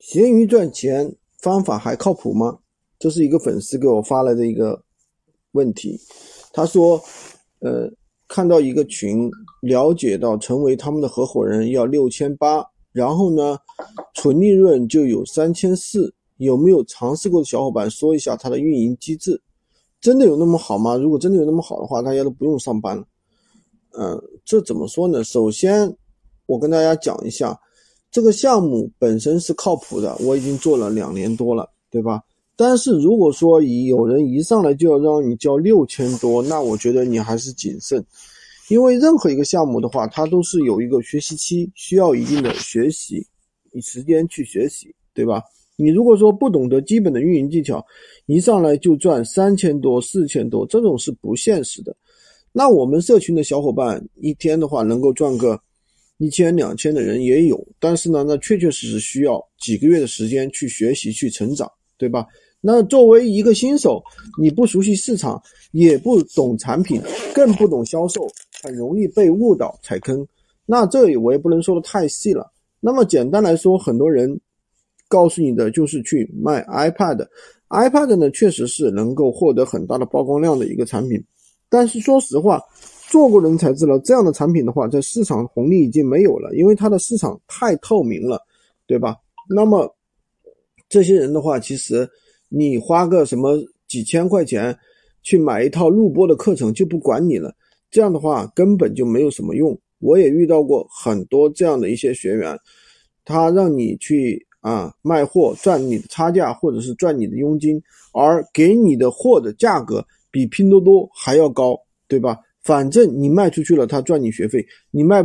闲鱼赚钱方法还靠谱吗？这是一个粉丝给我发来的一个问题。他说：“呃，看到一个群，了解到成为他们的合伙人要六千八，然后呢，纯利润就有三千四。有没有尝试过的小伙伴说一下他的运营机制？真的有那么好吗？如果真的有那么好的话，大家都不用上班了。嗯，这怎么说呢？首先，我跟大家讲一下。”这个项目本身是靠谱的，我已经做了两年多了，对吧？但是如果说以有人一上来就要让你交六千多，那我觉得你还是谨慎，因为任何一个项目的话，它都是有一个学习期，需要一定的学习，你时间去学习，对吧？你如果说不懂得基本的运营技巧，一上来就赚三千多、四千多，这种是不现实的。那我们社群的小伙伴一天的话能够赚个。一千两千的人也有，但是呢，那确确实实需要几个月的时间去学习、去成长，对吧？那作为一个新手，你不熟悉市场，也不懂产品，更不懂销售，很容易被误导、踩坑。那这里我也不能说的太细了。那么简单来说，很多人告诉你的就是去卖 iPad，iPad 呢确实是能够获得很大的曝光量的一个产品，但是说实话。做过人才知道，这样的产品的话，在市场红利已经没有了，因为它的市场太透明了，对吧？那么这些人的话，其实你花个什么几千块钱去买一套录播的课程，就不管你了。这样的话根本就没有什么用。我也遇到过很多这样的一些学员，他让你去啊卖货赚你的差价，或者是赚你的佣金，而给你的货的价格比拼多多还要高，对吧？反正你卖出去了，他赚你学费；你卖，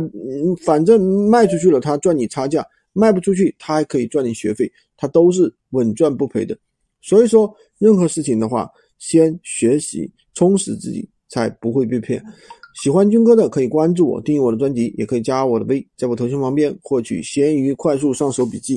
反正卖出去了，他赚你差价；卖不出去，他还可以赚你学费，他都是稳赚不赔的。所以说，任何事情的话，先学习，充实自己，才不会被骗。喜欢军哥的可以关注我，订阅我的专辑，也可以加我的微，在我头像旁边获取闲鱼快速上手笔记。